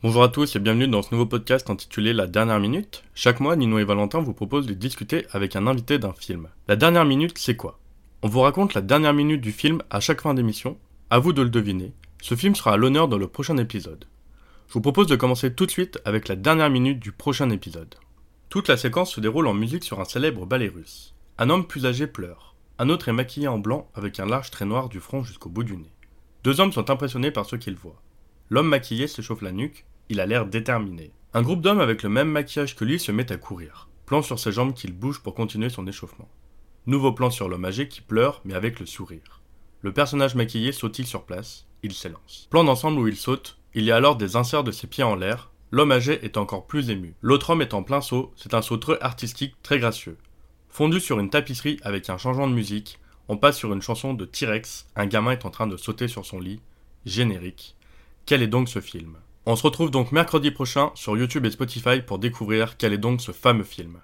Bonjour à tous et bienvenue dans ce nouveau podcast intitulé La dernière minute. Chaque mois, Nino et Valentin vous proposent de discuter avec un invité d'un film. La dernière minute, c'est quoi? On vous raconte la dernière minute du film à chaque fin d'émission. À vous de le deviner. Ce film sera à l'honneur dans le prochain épisode. Je vous propose de commencer tout de suite avec la dernière minute du prochain épisode. Toute la séquence se déroule en musique sur un célèbre ballet russe. Un homme plus âgé pleure. Un autre est maquillé en blanc avec un large trait noir du front jusqu'au bout du nez. Deux hommes sont impressionnés par ce qu'ils voient. L'homme maquillé s'échauffe la nuque, il a l'air déterminé. Un groupe d'hommes avec le même maquillage que lui se met à courir. Plan sur ses jambes qu'il bouge pour continuer son échauffement. Nouveau plan sur l'homme âgé qui pleure mais avec le sourire. Le personnage maquillé saute-il sur place, il s'élance. Plan d'ensemble où il saute, il y a alors des inserts de ses pieds en l'air, l'homme âgé est encore plus ému. L'autre homme est en plein saut, c'est un saut très artistique, très gracieux. Fondu sur une tapisserie avec un changement de musique, on passe sur une chanson de T-Rex, un gamin est en train de sauter sur son lit, générique. Quel est donc ce film? On se retrouve donc mercredi prochain sur YouTube et Spotify pour découvrir quel est donc ce fameux film.